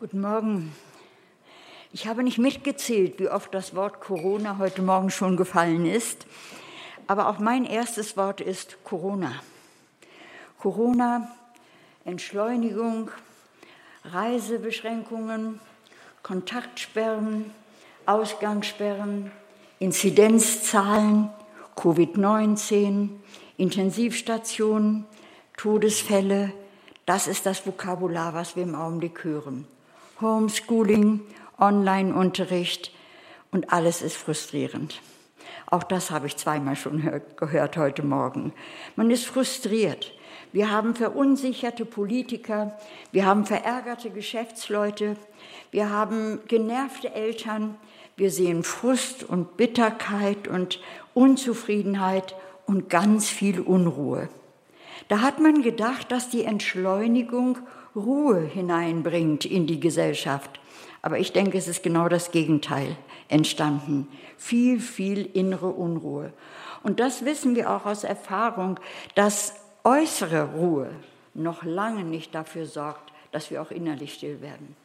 Guten Morgen. Ich habe nicht mitgezählt, wie oft das Wort Corona heute Morgen schon gefallen ist, aber auch mein erstes Wort ist Corona. Corona, Entschleunigung, Reisebeschränkungen, Kontaktsperren, Ausgangssperren, Inzidenzzahlen, Covid-19, Intensivstationen, Todesfälle, das ist das Vokabular, was wir im Augenblick hören. Homeschooling, Online-Unterricht und alles ist frustrierend. Auch das habe ich zweimal schon gehört heute Morgen. Man ist frustriert. Wir haben verunsicherte Politiker, wir haben verärgerte Geschäftsleute, wir haben genervte Eltern, wir sehen Frust und Bitterkeit und Unzufriedenheit und ganz viel Unruhe. Da hat man gedacht, dass die Entschleunigung Ruhe hineinbringt in die Gesellschaft. Aber ich denke, es ist genau das Gegenteil entstanden. Viel, viel innere Unruhe. Und das wissen wir auch aus Erfahrung, dass äußere Ruhe noch lange nicht dafür sorgt, dass wir auch innerlich still werden.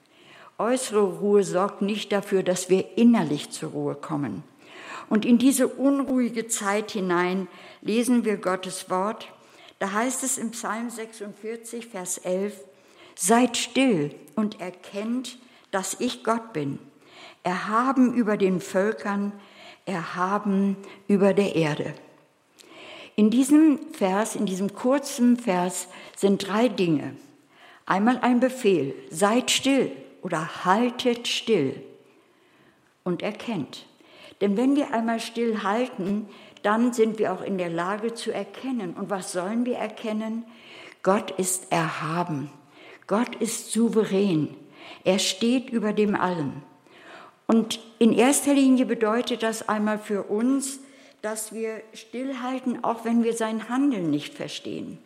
Äußere Ruhe sorgt nicht dafür, dass wir innerlich zur Ruhe kommen. Und in diese unruhige Zeit hinein lesen wir Gottes Wort. Da heißt es im Psalm 46, Vers 11, Seid still und erkennt, dass ich Gott bin. Erhaben über den Völkern, erhaben über der Erde. In diesem Vers, in diesem kurzen Vers sind drei Dinge. Einmal ein Befehl, seid still oder haltet still und erkennt. Denn wenn wir einmal still halten, dann sind wir auch in der Lage zu erkennen. Und was sollen wir erkennen? Gott ist erhaben. Gott ist souverän. Er steht über dem Allen. Und in erster Linie bedeutet das einmal für uns, dass wir stillhalten, auch wenn wir sein Handeln nicht verstehen.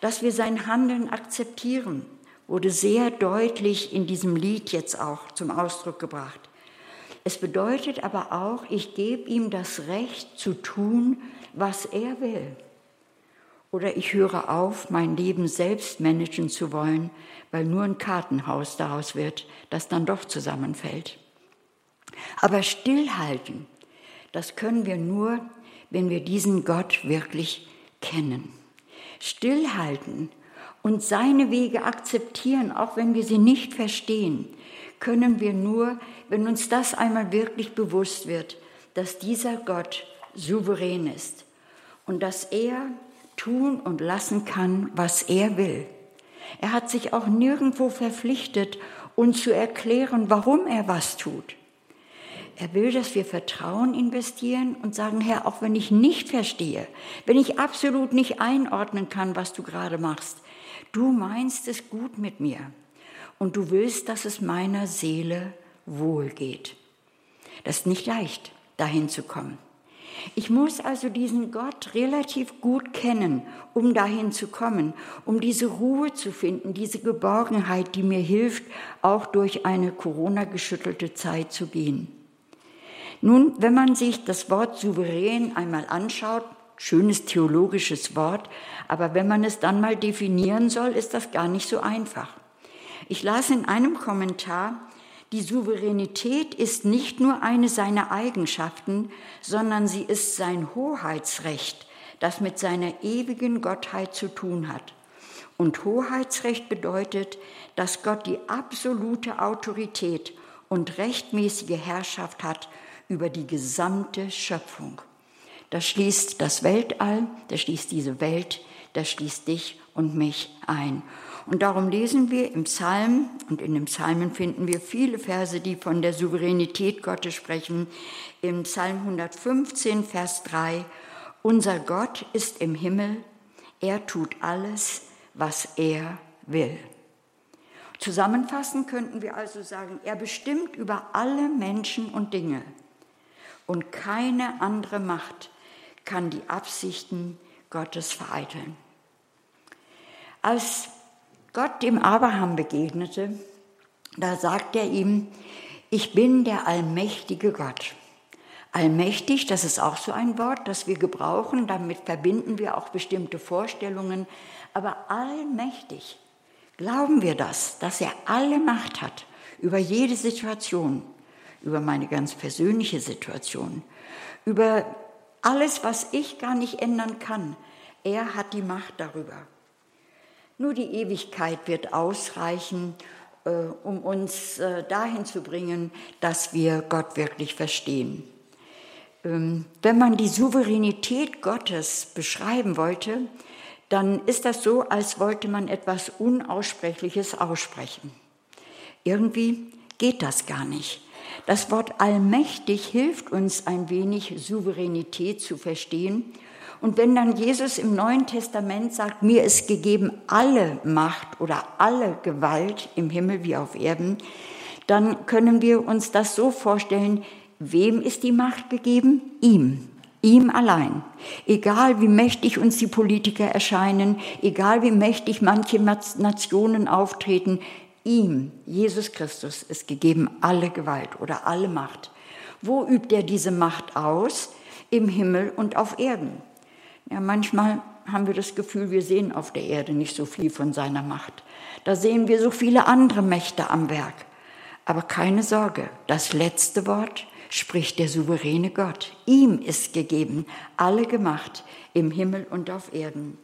Dass wir sein Handeln akzeptieren, wurde sehr deutlich in diesem Lied jetzt auch zum Ausdruck gebracht. Es bedeutet aber auch, ich gebe ihm das Recht zu tun, was er will. Oder ich höre auf, mein Leben selbst managen zu wollen, weil nur ein Kartenhaus daraus wird, das dann doch zusammenfällt. Aber stillhalten, das können wir nur, wenn wir diesen Gott wirklich kennen. Stillhalten und seine Wege akzeptieren, auch wenn wir sie nicht verstehen, können wir nur, wenn uns das einmal wirklich bewusst wird, dass dieser Gott souverän ist und dass er tun und lassen kann, was er will. Er hat sich auch nirgendwo verpflichtet, uns zu erklären, warum er was tut. Er will, dass wir Vertrauen investieren und sagen, Herr, auch wenn ich nicht verstehe, wenn ich absolut nicht einordnen kann, was du gerade machst, du meinst es gut mit mir und du willst, dass es meiner Seele wohl geht. Das ist nicht leicht, dahin zu kommen. Ich muss also diesen Gott relativ gut kennen, um dahin zu kommen, um diese Ruhe zu finden, diese Geborgenheit, die mir hilft, auch durch eine Corona-geschüttelte Zeit zu gehen. Nun, wenn man sich das Wort souverän einmal anschaut, schönes theologisches Wort, aber wenn man es dann mal definieren soll, ist das gar nicht so einfach. Ich las in einem Kommentar, die Souveränität ist nicht nur eine seiner Eigenschaften, sondern sie ist sein Hoheitsrecht, das mit seiner ewigen Gottheit zu tun hat. Und Hoheitsrecht bedeutet, dass Gott die absolute Autorität und rechtmäßige Herrschaft hat über die gesamte Schöpfung. Das schließt das Weltall, das schließt diese Welt, das schließt dich und mich ein. Und darum lesen wir im Psalm, und in den Psalmen finden wir viele Verse, die von der Souveränität Gottes sprechen. Im Psalm 115, Vers 3, unser Gott ist im Himmel, er tut alles, was er will. Zusammenfassend könnten wir also sagen, er bestimmt über alle Menschen und Dinge. Und keine andere Macht kann die Absichten Gottes vereiteln. Als Gott dem Abraham begegnete, da sagt er ihm, ich bin der allmächtige Gott. Allmächtig, das ist auch so ein Wort, das wir gebrauchen, damit verbinden wir auch bestimmte Vorstellungen, aber allmächtig, glauben wir das, dass er alle Macht hat über jede Situation, über meine ganz persönliche Situation, über alles, was ich gar nicht ändern kann. Er hat die Macht darüber. Nur die Ewigkeit wird ausreichen, äh, um uns äh, dahin zu bringen, dass wir Gott wirklich verstehen. Ähm, wenn man die Souveränität Gottes beschreiben wollte, dann ist das so, als wollte man etwas Unaussprechliches aussprechen. Irgendwie geht das gar nicht. Das Wort allmächtig hilft uns ein wenig, Souveränität zu verstehen. Und wenn dann Jesus im Neuen Testament sagt, mir ist gegeben alle Macht oder alle Gewalt im Himmel wie auf Erden, dann können wir uns das so vorstellen, Wem ist die Macht gegeben? Ihm. Ihm allein. Egal wie mächtig uns die Politiker erscheinen, egal wie mächtig manche Nationen auftreten, ihm, Jesus Christus, ist gegeben alle Gewalt oder alle Macht. Wo übt er diese Macht aus? Im Himmel und auf Erden. Ja, manchmal haben wir das Gefühl, wir sehen auf der Erde nicht so viel von seiner Macht. Da sehen wir so viele andere Mächte am Werk. Aber keine Sorge, das letzte Wort spricht der souveräne Gott. Ihm ist gegeben alle Gemacht im Himmel und auf Erden.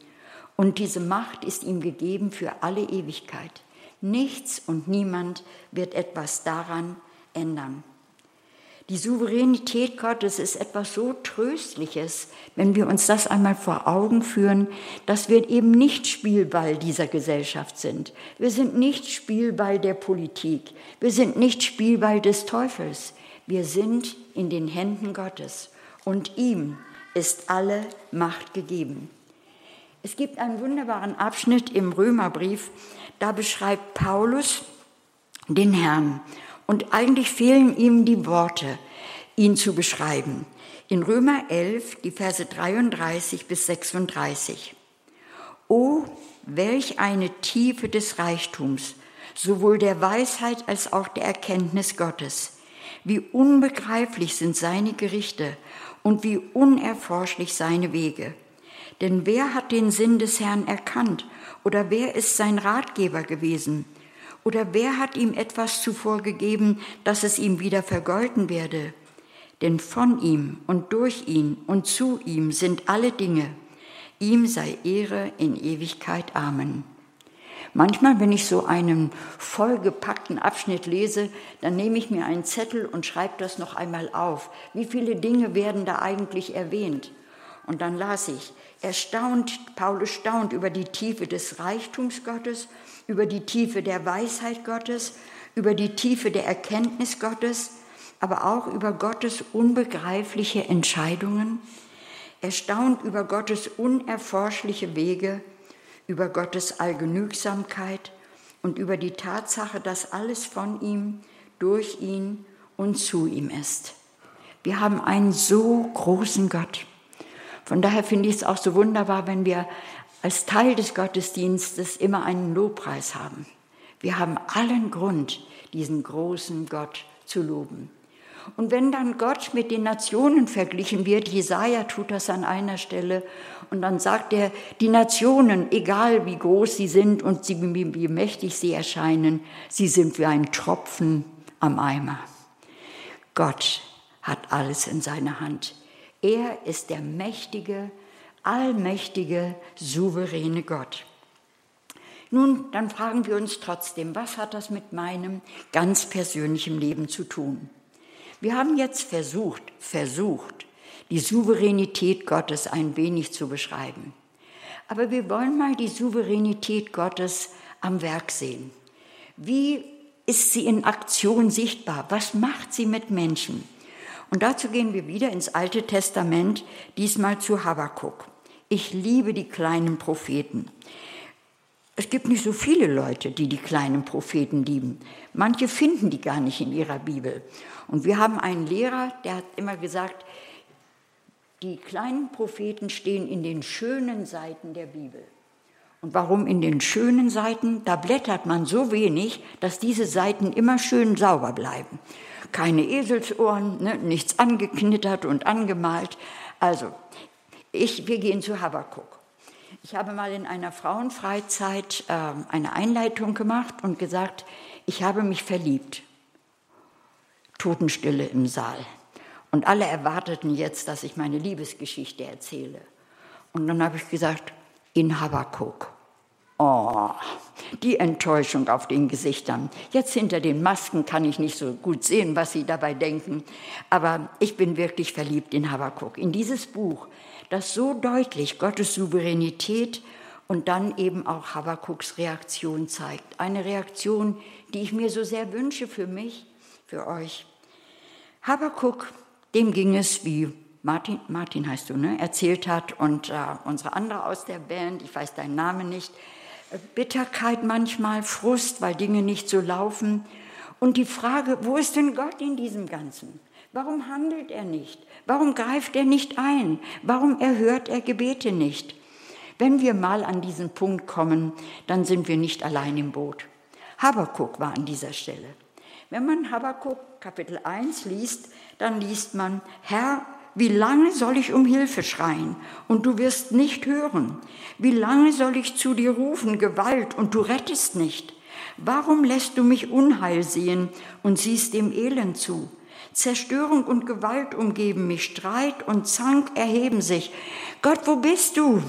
Und diese Macht ist ihm gegeben für alle Ewigkeit. Nichts und niemand wird etwas daran ändern. Die Souveränität Gottes ist etwas so Tröstliches, wenn wir uns das einmal vor Augen führen, dass wir eben nicht Spielball dieser Gesellschaft sind. Wir sind nicht Spielball der Politik. Wir sind nicht Spielball des Teufels. Wir sind in den Händen Gottes und ihm ist alle Macht gegeben. Es gibt einen wunderbaren Abschnitt im Römerbrief, da beschreibt Paulus den Herrn und eigentlich fehlen ihm die Worte, ihn zu beschreiben. In Römer 11, die Verse 33 bis 36. O, welch eine Tiefe des Reichtums, sowohl der Weisheit als auch der Erkenntnis Gottes. Wie unbegreiflich sind seine Gerichte und wie unerforschlich seine Wege. Denn wer hat den Sinn des Herrn erkannt oder wer ist sein Ratgeber gewesen? Oder wer hat ihm etwas zuvor gegeben, dass es ihm wieder vergolten werde? Denn von ihm und durch ihn und zu ihm sind alle Dinge. Ihm sei Ehre in Ewigkeit. Amen. Manchmal, wenn ich so einen vollgepackten Abschnitt lese, dann nehme ich mir einen Zettel und schreibe das noch einmal auf. Wie viele Dinge werden da eigentlich erwähnt? Und dann las ich, erstaunt, Paulus staunt über die Tiefe des Reichtums Gottes, über die Tiefe der Weisheit Gottes, über die Tiefe der Erkenntnis Gottes, aber auch über Gottes unbegreifliche Entscheidungen. Erstaunt über Gottes unerforschliche Wege, über Gottes Allgenügsamkeit und über die Tatsache, dass alles von ihm, durch ihn und zu ihm ist. Wir haben einen so großen Gott. Von daher finde ich es auch so wunderbar, wenn wir als Teil des Gottesdienstes immer einen Lobpreis haben. Wir haben allen Grund, diesen großen Gott zu loben. Und wenn dann Gott mit den Nationen verglichen wird, Jesaja tut das an einer Stelle, und dann sagt er, die Nationen, egal wie groß sie sind und wie mächtig sie erscheinen, sie sind wie ein Tropfen am Eimer. Gott hat alles in seiner Hand. Er ist der mächtige, allmächtige, souveräne Gott. Nun, dann fragen wir uns trotzdem, was hat das mit meinem ganz persönlichen Leben zu tun? Wir haben jetzt versucht, versucht, die Souveränität Gottes ein wenig zu beschreiben. Aber wir wollen mal die Souveränität Gottes am Werk sehen. Wie ist sie in Aktion sichtbar? Was macht sie mit Menschen? Und dazu gehen wir wieder ins Alte Testament, diesmal zu Habakkuk. Ich liebe die kleinen Propheten. Es gibt nicht so viele Leute, die die kleinen Propheten lieben. Manche finden die gar nicht in ihrer Bibel. Und wir haben einen Lehrer, der hat immer gesagt, die kleinen Propheten stehen in den schönen Seiten der Bibel. Und warum in den schönen Seiten? Da blättert man so wenig, dass diese Seiten immer schön sauber bleiben. Keine Eselsohren, ne, nichts angeknittert und angemalt. Also, ich, wir gehen zu Habakkuk. Ich habe mal in einer Frauenfreizeit äh, eine Einleitung gemacht und gesagt, ich habe mich verliebt. Totenstille im Saal. Und alle erwarteten jetzt, dass ich meine Liebesgeschichte erzähle. Und dann habe ich gesagt, in Habakuk. Oh, die Enttäuschung auf den Gesichtern. Jetzt hinter den Masken kann ich nicht so gut sehen, was Sie dabei denken. Aber ich bin wirklich verliebt in Habakuk, in dieses Buch, das so deutlich Gottes Souveränität und dann eben auch Habakuks Reaktion zeigt. Eine Reaktion, die ich mir so sehr wünsche für mich, für euch. Habakuk, dem ging es wie Martin, Martin heißt du, ne, erzählt hat und äh, unsere andere aus der Band, ich weiß deinen Namen nicht, Bitterkeit manchmal, Frust, weil Dinge nicht so laufen. Und die Frage, wo ist denn Gott in diesem Ganzen? Warum handelt er nicht? Warum greift er nicht ein? Warum erhört er Gebete nicht? Wenn wir mal an diesen Punkt kommen, dann sind wir nicht allein im Boot. Habakuk war an dieser Stelle. Wenn man Habakuk Kapitel 1 liest, dann liest man, Herr, wie lange soll ich um Hilfe schreien und du wirst nicht hören? Wie lange soll ich zu dir rufen, Gewalt, und du rettest nicht? Warum lässt du mich Unheil sehen und siehst dem Elend zu? Zerstörung und Gewalt umgeben mich, Streit und Zank erheben sich. Gott, wo bist du?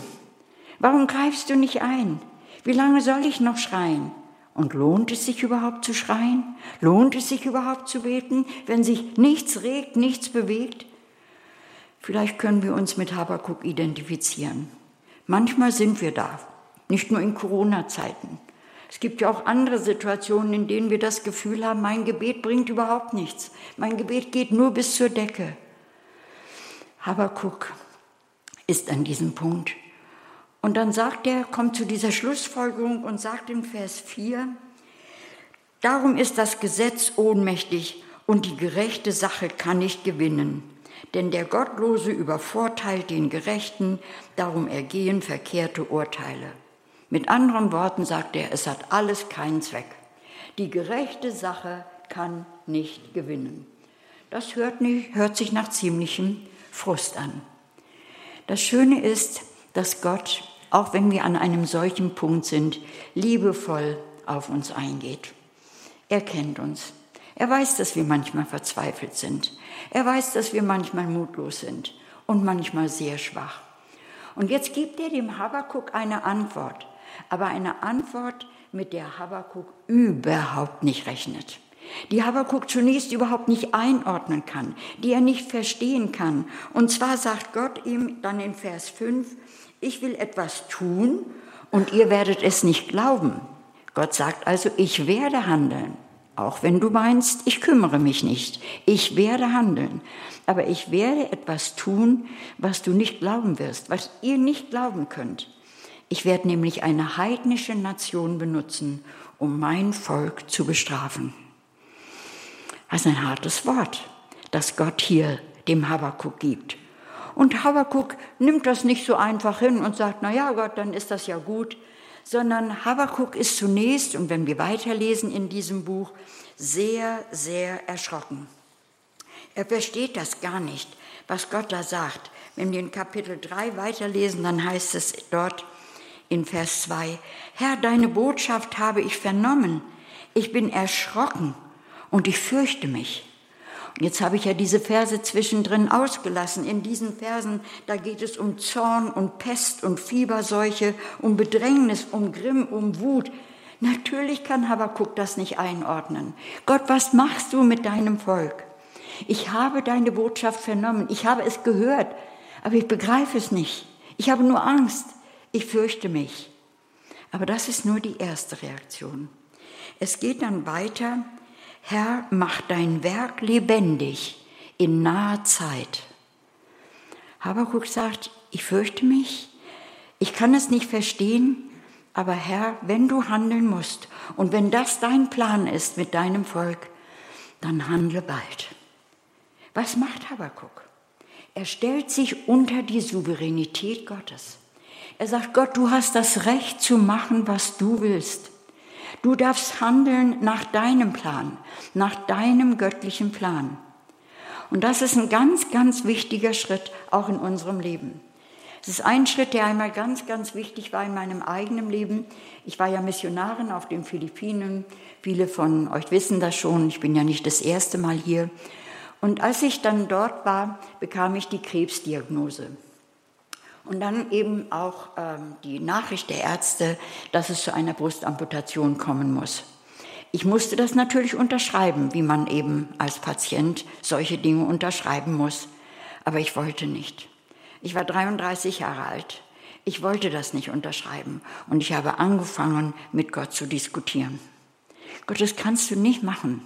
Warum greifst du nicht ein? Wie lange soll ich noch schreien? Und lohnt es sich überhaupt zu schreien? Lohnt es sich überhaupt zu beten, wenn sich nichts regt, nichts bewegt? Vielleicht können wir uns mit Habakuk identifizieren. Manchmal sind wir da, nicht nur in Corona-Zeiten. Es gibt ja auch andere Situationen, in denen wir das Gefühl haben, mein Gebet bringt überhaupt nichts. Mein Gebet geht nur bis zur Decke. Habakuk ist an diesem Punkt. Und dann sagt er, kommt zu dieser Schlussfolgerung und sagt in Vers 4, Darum ist das Gesetz ohnmächtig und die gerechte Sache kann nicht gewinnen. Denn der Gottlose übervorteilt den Gerechten, darum ergehen verkehrte Urteile. Mit anderen Worten sagt er, es hat alles keinen Zweck. Die gerechte Sache kann nicht gewinnen. Das hört, nicht, hört sich nach ziemlichem Frust an. Das Schöne ist, dass Gott, auch wenn wir an einem solchen Punkt sind, liebevoll auf uns eingeht. Er kennt uns. Er weiß, dass wir manchmal verzweifelt sind. Er weiß, dass wir manchmal mutlos sind und manchmal sehr schwach. Und jetzt gibt er dem Habakuk eine Antwort, aber eine Antwort, mit der Habakuk überhaupt nicht rechnet. Die Habakuk zunächst überhaupt nicht einordnen kann, die er nicht verstehen kann. Und zwar sagt Gott ihm dann in Vers 5, ich will etwas tun und ihr werdet es nicht glauben. Gott sagt also, ich werde handeln. Auch wenn du meinst, ich kümmere mich nicht, ich werde handeln, aber ich werde etwas tun, was du nicht glauben wirst, was ihr nicht glauben könnt. Ich werde nämlich eine heidnische Nation benutzen, um mein Volk zu bestrafen. Das ist ein hartes Wort, das Gott hier dem Habakuk gibt. Und Habakuk nimmt das nicht so einfach hin und sagt, na ja, Gott, dann ist das ja gut, sondern Habakuk ist zunächst, und wenn wir weiterlesen in diesem Buch, sehr, sehr erschrocken. Er versteht das gar nicht, was Gott da sagt. Wenn wir in Kapitel 3 weiterlesen, dann heißt es dort in Vers 2, Herr, deine Botschaft habe ich vernommen. Ich bin erschrocken und ich fürchte mich. Jetzt habe ich ja diese Verse zwischendrin ausgelassen. In diesen Versen, da geht es um Zorn und Pest und Fieberseuche, um Bedrängnis, um Grimm, um Wut. Natürlich kann Habakuk das nicht einordnen. Gott, was machst du mit deinem Volk? Ich habe deine Botschaft vernommen, ich habe es gehört, aber ich begreife es nicht. Ich habe nur Angst, ich fürchte mich. Aber das ist nur die erste Reaktion. Es geht dann weiter Herr, mach dein Werk lebendig in naher Zeit. Habakuk sagt, ich fürchte mich, ich kann es nicht verstehen, aber Herr, wenn du handeln musst und wenn das dein Plan ist mit deinem Volk, dann handle bald. Was macht Habakuk? Er stellt sich unter die Souveränität Gottes. Er sagt, Gott, du hast das Recht zu machen, was du willst. Du darfst handeln nach deinem Plan, nach deinem göttlichen Plan. Und das ist ein ganz, ganz wichtiger Schritt auch in unserem Leben. Es ist ein Schritt, der einmal ganz, ganz wichtig war in meinem eigenen Leben. Ich war ja Missionarin auf den Philippinen. Viele von euch wissen das schon. Ich bin ja nicht das erste Mal hier. Und als ich dann dort war, bekam ich die Krebsdiagnose. Und dann eben auch ähm, die Nachricht der Ärzte, dass es zu einer Brustamputation kommen muss. Ich musste das natürlich unterschreiben, wie man eben als Patient solche Dinge unterschreiben muss. Aber ich wollte nicht. Ich war 33 Jahre alt. Ich wollte das nicht unterschreiben. Und ich habe angefangen, mit Gott zu diskutieren. Gott, das kannst du nicht machen.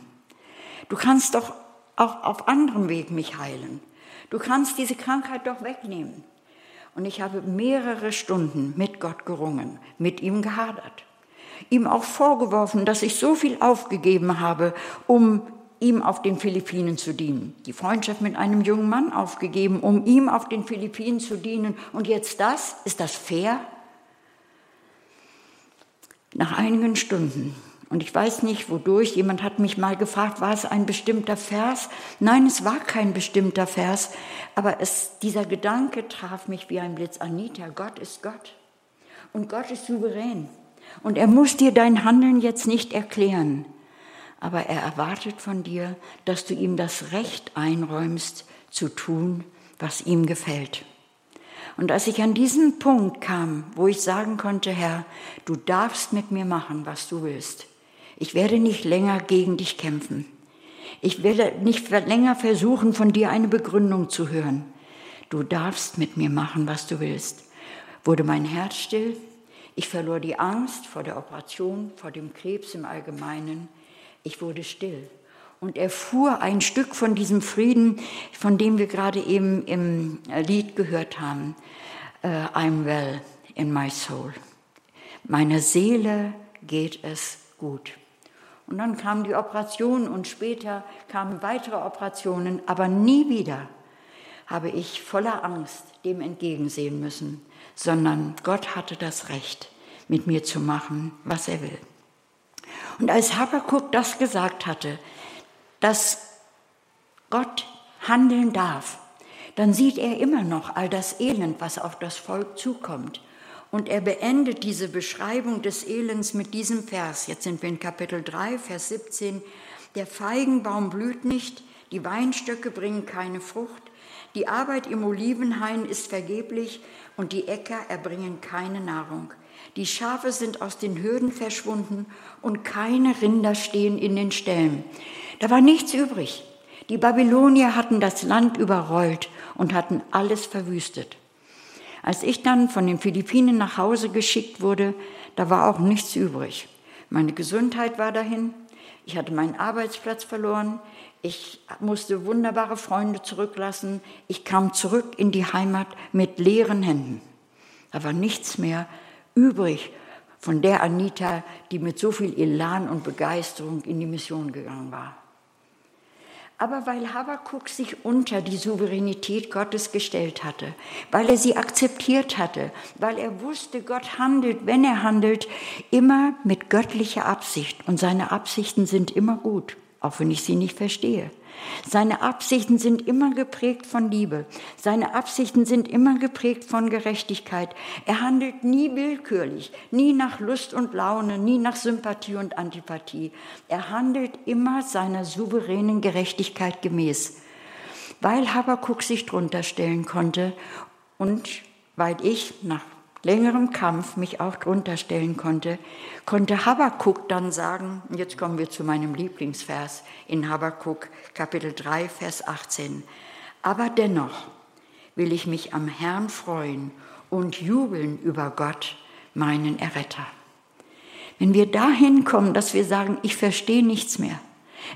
Du kannst doch auch auf anderem Weg mich heilen. Du kannst diese Krankheit doch wegnehmen. Und ich habe mehrere Stunden mit Gott gerungen, mit ihm gehadert, ihm auch vorgeworfen, dass ich so viel aufgegeben habe, um ihm auf den Philippinen zu dienen. Die Freundschaft mit einem jungen Mann aufgegeben, um ihm auf den Philippinen zu dienen. Und jetzt das? Ist das fair? Nach einigen Stunden und ich weiß nicht, wodurch. Jemand hat mich mal gefragt, war es ein bestimmter Vers? Nein, es war kein bestimmter Vers. Aber es, dieser Gedanke traf mich wie ein Blitz. Anita, Gott ist Gott. Und Gott ist souverän. Und er muss dir dein Handeln jetzt nicht erklären. Aber er erwartet von dir, dass du ihm das Recht einräumst, zu tun, was ihm gefällt. Und als ich an diesen Punkt kam, wo ich sagen konnte, Herr, du darfst mit mir machen, was du willst, ich werde nicht länger gegen dich kämpfen. Ich werde nicht länger versuchen, von dir eine Begründung zu hören. Du darfst mit mir machen, was du willst. Wurde mein Herz still? Ich verlor die Angst vor der Operation, vor dem Krebs im Allgemeinen. Ich wurde still und erfuhr ein Stück von diesem Frieden, von dem wir gerade eben im Lied gehört haben. Uh, I'm well in my soul. Meiner Seele geht es gut. Und dann kam die Operation und später kamen weitere Operationen, aber nie wieder habe ich voller Angst dem entgegensehen müssen, sondern Gott hatte das Recht, mit mir zu machen, was er will. Und als Habakkuk das gesagt hatte, dass Gott handeln darf, dann sieht er immer noch all das Elend, was auf das Volk zukommt. Und er beendet diese Beschreibung des Elends mit diesem Vers. Jetzt sind wir in Kapitel 3, Vers 17. Der Feigenbaum blüht nicht, die Weinstöcke bringen keine Frucht, die Arbeit im Olivenhain ist vergeblich und die Äcker erbringen keine Nahrung. Die Schafe sind aus den Hürden verschwunden und keine Rinder stehen in den Ställen. Da war nichts übrig. Die Babylonier hatten das Land überrollt und hatten alles verwüstet. Als ich dann von den Philippinen nach Hause geschickt wurde, da war auch nichts übrig. Meine Gesundheit war dahin, ich hatte meinen Arbeitsplatz verloren, ich musste wunderbare Freunde zurücklassen, ich kam zurück in die Heimat mit leeren Händen. Da war nichts mehr übrig von der Anita, die mit so viel Elan und Begeisterung in die Mission gegangen war. Aber weil Habakuk sich unter die Souveränität Gottes gestellt hatte, weil er sie akzeptiert hatte, weil er wusste, Gott handelt, wenn er handelt, immer mit göttlicher Absicht. Und seine Absichten sind immer gut, auch wenn ich sie nicht verstehe. Seine Absichten sind immer geprägt von Liebe. Seine Absichten sind immer geprägt von Gerechtigkeit. Er handelt nie willkürlich, nie nach Lust und Laune, nie nach Sympathie und Antipathie. Er handelt immer seiner souveränen Gerechtigkeit gemäß. Weil Habakuk sich drunter stellen konnte und weil ich nach längerem Kampf mich auch drunter stellen konnte, konnte Habakkuk dann sagen, jetzt kommen wir zu meinem Lieblingsvers in Habakkuk Kapitel 3, Vers 18, aber dennoch will ich mich am Herrn freuen und jubeln über Gott, meinen Erretter. Wenn wir dahin kommen, dass wir sagen, ich verstehe nichts mehr,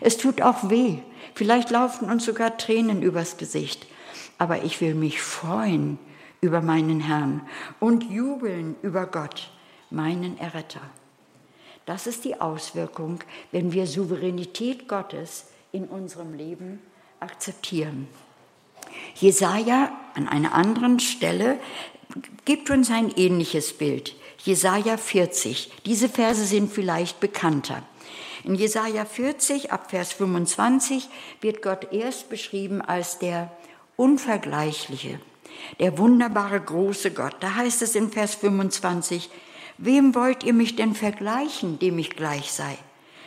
es tut auch weh, vielleicht laufen uns sogar Tränen übers Gesicht, aber ich will mich freuen über meinen Herrn und jubeln über Gott, meinen Erretter. Das ist die Auswirkung, wenn wir Souveränität Gottes in unserem Leben akzeptieren. Jesaja an einer anderen Stelle gibt uns ein ähnliches Bild. Jesaja 40. Diese Verse sind vielleicht bekannter. In Jesaja 40 ab Vers 25 wird Gott erst beschrieben als der unvergleichliche, der wunderbare große Gott. Da heißt es in Vers 25, Wem wollt ihr mich denn vergleichen, dem ich gleich sei?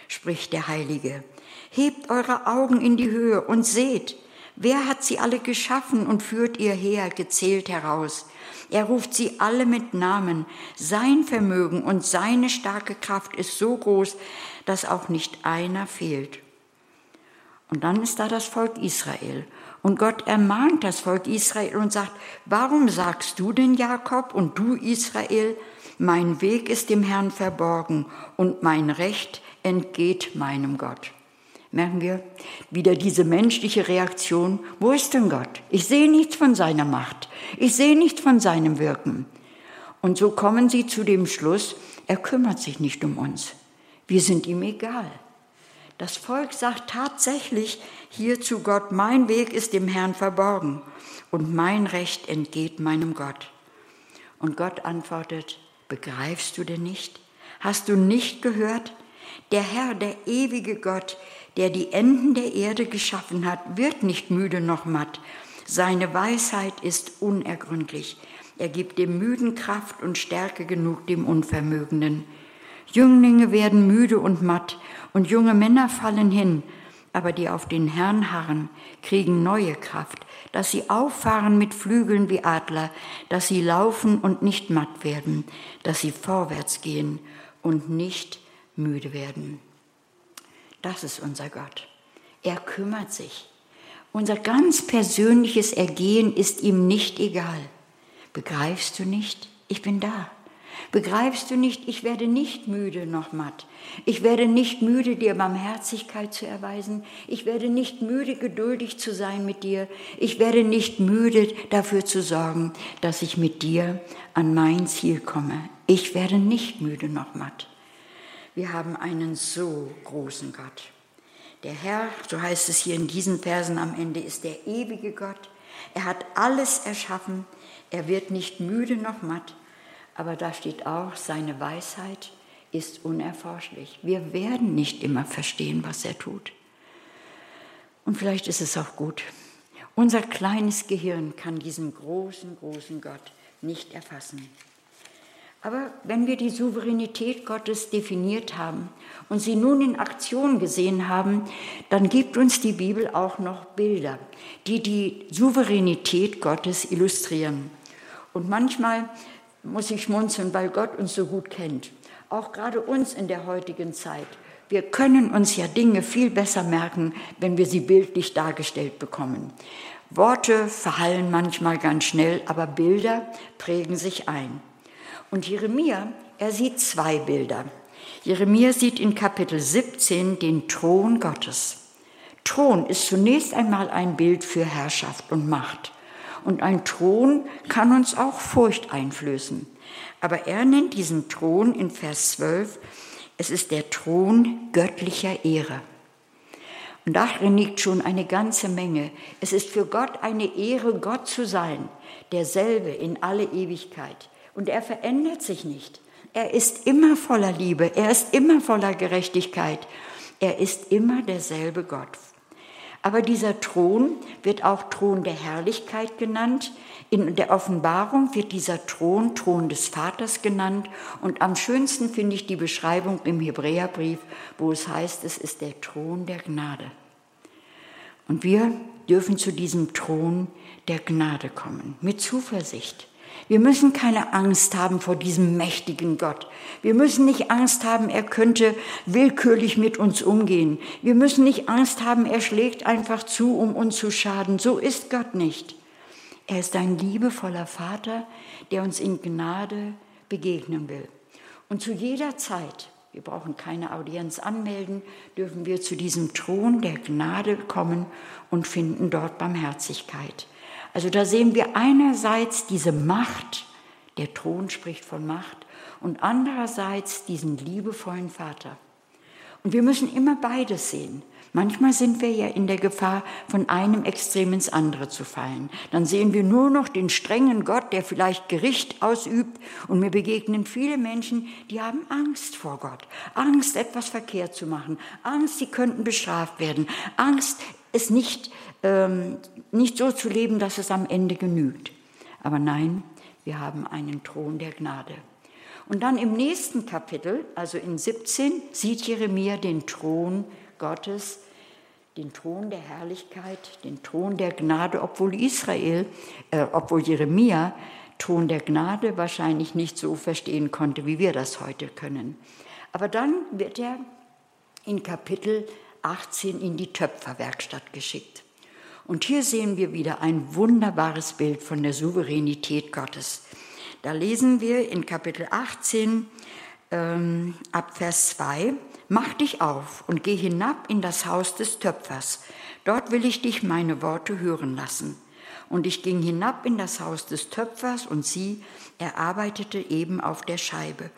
spricht der Heilige. Hebt eure Augen in die Höhe und seht, wer hat sie alle geschaffen und führt ihr her, gezählt heraus? Er ruft sie alle mit Namen. Sein Vermögen und seine starke Kraft ist so groß, dass auch nicht einer fehlt. Und dann ist da das Volk Israel. Und Gott ermahnt das Volk Israel und sagt, warum sagst du denn Jakob und du Israel, mein Weg ist dem Herrn verborgen und mein Recht entgeht meinem Gott. Merken wir wieder diese menschliche Reaktion, wo ist denn Gott? Ich sehe nichts von seiner Macht, ich sehe nichts von seinem Wirken. Und so kommen sie zu dem Schluss, er kümmert sich nicht um uns, wir sind ihm egal. Das Volk sagt tatsächlich hier zu Gott, mein Weg ist dem Herrn verborgen und mein Recht entgeht meinem Gott. Und Gott antwortet, begreifst du denn nicht? Hast du nicht gehört? Der Herr, der ewige Gott, der die Enden der Erde geschaffen hat, wird nicht müde noch matt. Seine Weisheit ist unergründlich. Er gibt dem Müden Kraft und Stärke genug dem Unvermögenden. Jünglinge werden müde und matt und junge Männer fallen hin, aber die auf den Herrn harren, kriegen neue Kraft, dass sie auffahren mit Flügeln wie Adler, dass sie laufen und nicht matt werden, dass sie vorwärts gehen und nicht müde werden. Das ist unser Gott. Er kümmert sich. Unser ganz persönliches Ergehen ist ihm nicht egal. Begreifst du nicht? Ich bin da. Begreifst du nicht, ich werde nicht müde noch matt. Ich werde nicht müde, dir Barmherzigkeit zu erweisen. Ich werde nicht müde, geduldig zu sein mit dir. Ich werde nicht müde, dafür zu sorgen, dass ich mit dir an mein Ziel komme. Ich werde nicht müde noch matt. Wir haben einen so großen Gott. Der Herr, so heißt es hier in diesen Versen am Ende, ist der ewige Gott. Er hat alles erschaffen. Er wird nicht müde noch matt aber da steht auch, seine Weisheit ist unerforschlich. Wir werden nicht immer verstehen, was er tut. Und vielleicht ist es auch gut. Unser kleines Gehirn kann diesen großen, großen Gott nicht erfassen. Aber wenn wir die Souveränität Gottes definiert haben und sie nun in Aktion gesehen haben, dann gibt uns die Bibel auch noch Bilder, die die Souveränität Gottes illustrieren. Und manchmal muss ich schmunzeln, weil Gott uns so gut kennt. Auch gerade uns in der heutigen Zeit. Wir können uns ja Dinge viel besser merken, wenn wir sie bildlich dargestellt bekommen. Worte verhallen manchmal ganz schnell, aber Bilder prägen sich ein. Und Jeremia, er sieht zwei Bilder. Jeremia sieht in Kapitel 17 den Thron Gottes. Thron ist zunächst einmal ein Bild für Herrschaft und Macht. Und ein Thron kann uns auch Furcht einflößen. Aber er nennt diesen Thron in Vers 12, es ist der Thron göttlicher Ehre. Und darin liegt schon eine ganze Menge. Es ist für Gott eine Ehre, Gott zu sein, derselbe in alle Ewigkeit. Und er verändert sich nicht. Er ist immer voller Liebe, er ist immer voller Gerechtigkeit. Er ist immer derselbe Gott. Aber dieser Thron wird auch Thron der Herrlichkeit genannt. In der Offenbarung wird dieser Thron Thron des Vaters genannt. Und am schönsten finde ich die Beschreibung im Hebräerbrief, wo es heißt, es ist der Thron der Gnade. Und wir dürfen zu diesem Thron der Gnade kommen, mit Zuversicht. Wir müssen keine Angst haben vor diesem mächtigen Gott. Wir müssen nicht Angst haben, er könnte willkürlich mit uns umgehen. Wir müssen nicht Angst haben, er schlägt einfach zu, um uns zu schaden. So ist Gott nicht. Er ist ein liebevoller Vater, der uns in Gnade begegnen will. Und zu jeder Zeit, wir brauchen keine Audienz anmelden, dürfen wir zu diesem Thron der Gnade kommen und finden dort Barmherzigkeit. Also da sehen wir einerseits diese Macht, der Thron spricht von Macht, und andererseits diesen liebevollen Vater. Und wir müssen immer beides sehen. Manchmal sind wir ja in der Gefahr, von einem Extrem ins andere zu fallen. Dann sehen wir nur noch den strengen Gott, der vielleicht Gericht ausübt. Und mir begegnen viele Menschen, die haben Angst vor Gott. Angst, etwas verkehrt zu machen. Angst, sie könnten bestraft werden. Angst, es nicht, ähm, nicht so zu leben, dass es am Ende genügt. Aber nein, wir haben einen Thron der Gnade. Und dann im nächsten Kapitel, also in 17, sieht Jeremia den Thron Gottes, den Thron der Herrlichkeit, den Thron der Gnade, obwohl Israel, äh, obwohl Jeremia Thron der Gnade wahrscheinlich nicht so verstehen konnte, wie wir das heute können. Aber dann wird er in Kapitel 18 in die Töpferwerkstatt geschickt. Und hier sehen wir wieder ein wunderbares Bild von der Souveränität Gottes. Da lesen wir in Kapitel 18 ähm, ab Vers 2, Mach dich auf und geh hinab in das Haus des Töpfers. Dort will ich dich meine Worte hören lassen. Und ich ging hinab in das Haus des Töpfers und sie, er arbeitete eben auf der Scheibe.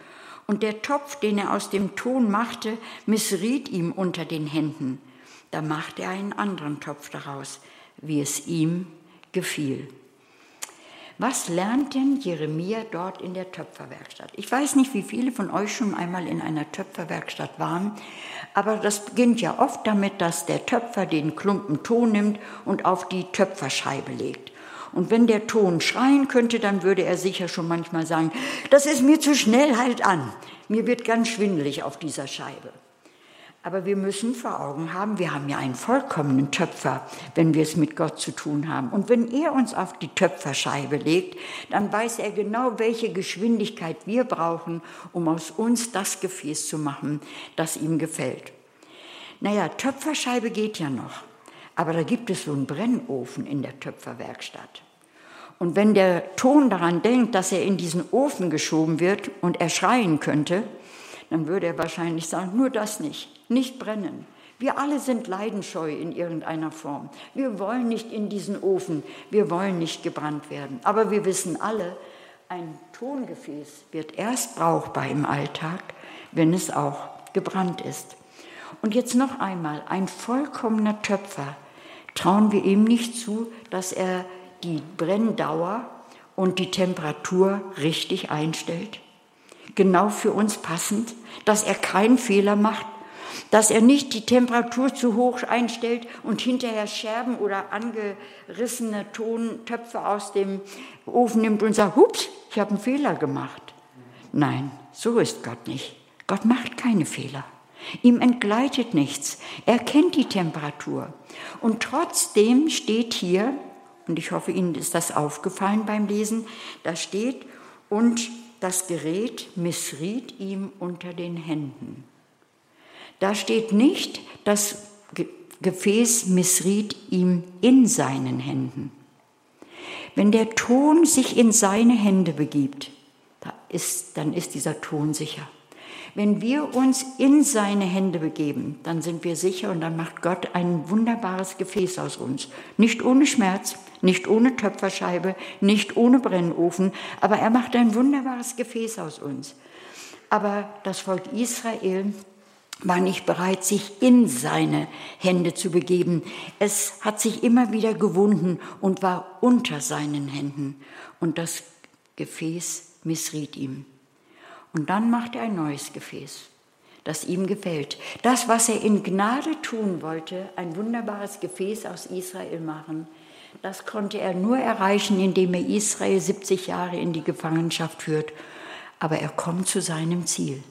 Und der Topf, den er aus dem Ton machte, missriet ihm unter den Händen. Da machte er einen anderen Topf daraus, wie es ihm gefiel. Was lernt denn Jeremia dort in der Töpferwerkstatt? Ich weiß nicht, wie viele von euch schon einmal in einer Töpferwerkstatt waren, aber das beginnt ja oft damit, dass der Töpfer den Klumpen Ton nimmt und auf die Töpferscheibe legt. Und wenn der Ton schreien könnte, dann würde er sicher schon manchmal sagen, das ist mir zu schnell, halt an. Mir wird ganz schwindelig auf dieser Scheibe. Aber wir müssen vor Augen haben, wir haben ja einen vollkommenen Töpfer, wenn wir es mit Gott zu tun haben. Und wenn er uns auf die Töpferscheibe legt, dann weiß er genau, welche Geschwindigkeit wir brauchen, um aus uns das Gefäß zu machen, das ihm gefällt. Naja, Töpferscheibe geht ja noch, aber da gibt es so einen Brennofen in der Töpferwerkstatt. Und wenn der Ton daran denkt, dass er in diesen Ofen geschoben wird und er schreien könnte, dann würde er wahrscheinlich sagen, nur das nicht, nicht brennen. Wir alle sind leidenscheu in irgendeiner Form. Wir wollen nicht in diesen Ofen, wir wollen nicht gebrannt werden. Aber wir wissen alle, ein Tongefäß wird erst brauchbar im Alltag, wenn es auch gebrannt ist. Und jetzt noch einmal, ein vollkommener Töpfer trauen wir ihm nicht zu, dass er die Brenndauer und die Temperatur richtig einstellt genau für uns passend, dass er keinen Fehler macht, dass er nicht die Temperatur zu hoch einstellt und hinterher Scherben oder angerissene Tontöpfe aus dem Ofen nimmt und sagt, hups, ich habe einen Fehler gemacht. Nein, so ist Gott nicht. Gott macht keine Fehler. Ihm entgleitet nichts. Er kennt die Temperatur. Und trotzdem steht hier, und ich hoffe, Ihnen ist das aufgefallen beim Lesen, da steht, und das Gerät missriet ihm unter den Händen. Da steht nicht, das Gefäß missriet ihm in seinen Händen. Wenn der Ton sich in seine Hände begibt, da ist, dann ist dieser Ton sicher. Wenn wir uns in seine Hände begeben, dann sind wir sicher und dann macht Gott ein wunderbares Gefäß aus uns. Nicht ohne Schmerz, nicht ohne Töpferscheibe, nicht ohne Brennofen, aber er macht ein wunderbares Gefäß aus uns. Aber das Volk Israel war nicht bereit, sich in seine Hände zu begeben. Es hat sich immer wieder gewunden und war unter seinen Händen. Und das Gefäß missriet ihm. Und dann macht er ein neues Gefäß, das ihm gefällt. Das, was er in Gnade tun wollte, ein wunderbares Gefäß aus Israel machen, das konnte er nur erreichen, indem er Israel 70 Jahre in die Gefangenschaft führt. Aber er kommt zu seinem Ziel.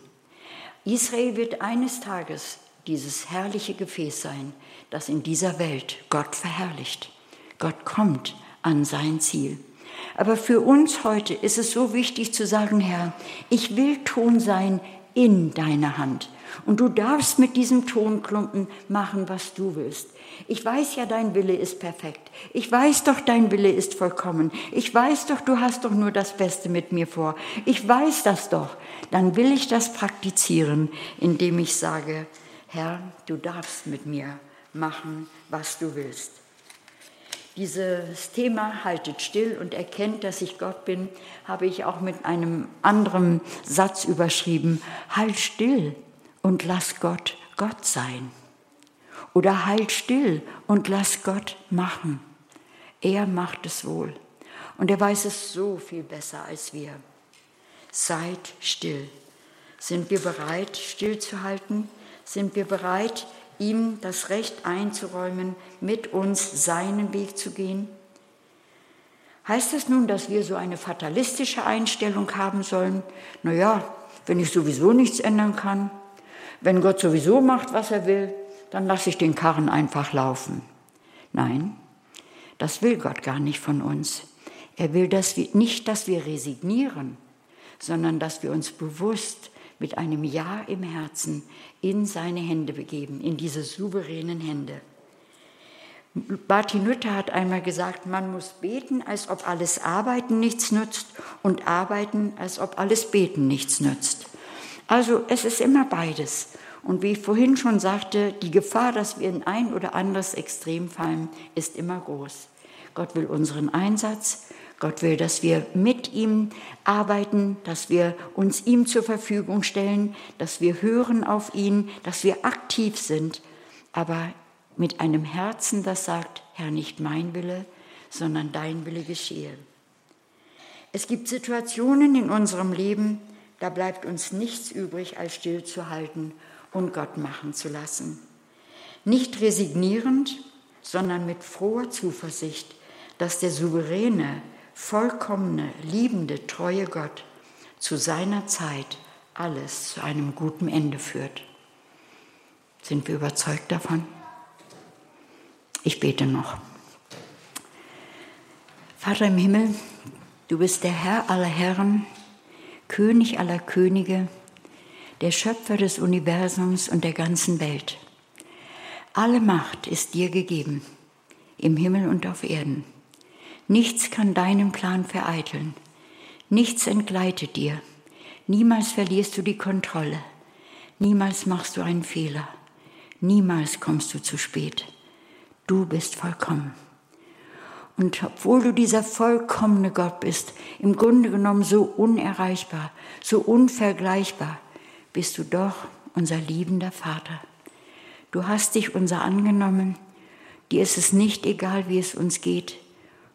Israel wird eines Tages dieses herrliche Gefäß sein, das in dieser Welt Gott verherrlicht. Gott kommt an sein Ziel. Aber für uns heute ist es so wichtig zu sagen, Herr, ich will Ton sein in deiner Hand. Und du darfst mit diesem Tonklumpen machen, was du willst. Ich weiß ja, dein Wille ist perfekt. Ich weiß doch, dein Wille ist vollkommen. Ich weiß doch, du hast doch nur das Beste mit mir vor. Ich weiß das doch. Dann will ich das praktizieren, indem ich sage, Herr, du darfst mit mir machen, was du willst. Dieses Thema haltet still und erkennt, dass ich Gott bin, habe ich auch mit einem anderen Satz überschrieben. Halt still und lass Gott Gott sein. Oder halt still und lass Gott machen. Er macht es wohl. Und er weiß es so viel besser als wir. Seid still. Sind wir bereit, stillzuhalten? Sind wir bereit, ihm das Recht einzuräumen, mit uns seinen Weg zu gehen? Heißt das nun, dass wir so eine fatalistische Einstellung haben sollen? Naja, wenn ich sowieso nichts ändern kann, wenn Gott sowieso macht, was er will, dann lasse ich den Karren einfach laufen. Nein, das will Gott gar nicht von uns. Er will dass wir, nicht, dass wir resignieren, sondern dass wir uns bewusst mit einem Ja im Herzen in seine Hände begeben, in diese souveränen Hände. Martin Luther hat einmal gesagt, man muss beten, als ob alles Arbeiten nichts nützt und arbeiten, als ob alles Beten nichts nützt. Also es ist immer beides. Und wie ich vorhin schon sagte, die Gefahr, dass wir in ein oder anderes Extrem fallen, ist immer groß. Gott will unseren Einsatz, Gott will, dass wir mit ihm arbeiten, dass wir uns ihm zur Verfügung stellen, dass wir hören auf ihn, dass wir aktiv sind, aber mit einem Herzen, das sagt, Herr, nicht mein Wille, sondern dein Wille geschehe. Es gibt Situationen in unserem Leben, da bleibt uns nichts übrig, als stillzuhalten und Gott machen zu lassen. Nicht resignierend, sondern mit froher Zuversicht, dass der souveräne, vollkommene, liebende, treue Gott zu seiner Zeit alles zu einem guten Ende führt. Sind wir überzeugt davon? Ich bete noch. Vater im Himmel, du bist der Herr aller Herren, König aller Könige, der Schöpfer des Universums und der ganzen Welt. Alle Macht ist dir gegeben, im Himmel und auf Erden. Nichts kann deinen Plan vereiteln. Nichts entgleitet dir. Niemals verlierst du die Kontrolle. Niemals machst du einen Fehler. Niemals kommst du zu spät. Du bist vollkommen. Und obwohl du dieser vollkommene Gott bist, im Grunde genommen so unerreichbar, so unvergleichbar, bist du doch unser liebender Vater. Du hast dich unser angenommen, dir ist es nicht egal, wie es uns geht,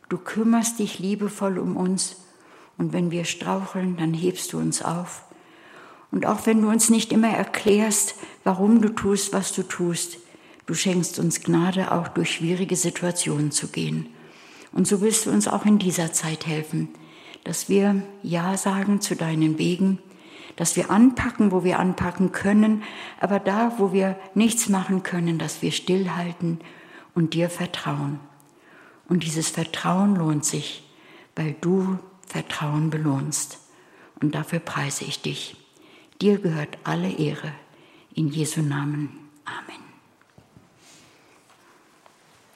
Du kümmerst dich liebevoll um uns und wenn wir straucheln, dann hebst du uns auf. Und auch wenn du uns nicht immer erklärst, warum du tust, was du tust, du schenkst uns Gnade, auch durch schwierige Situationen zu gehen. Und so willst du uns auch in dieser Zeit helfen, dass wir Ja sagen zu deinen Wegen, dass wir anpacken, wo wir anpacken können, aber da, wo wir nichts machen können, dass wir stillhalten und dir vertrauen. Und dieses Vertrauen lohnt sich, weil du Vertrauen belohnst. Und dafür preise ich dich. Dir gehört alle Ehre. In Jesu Namen. Amen.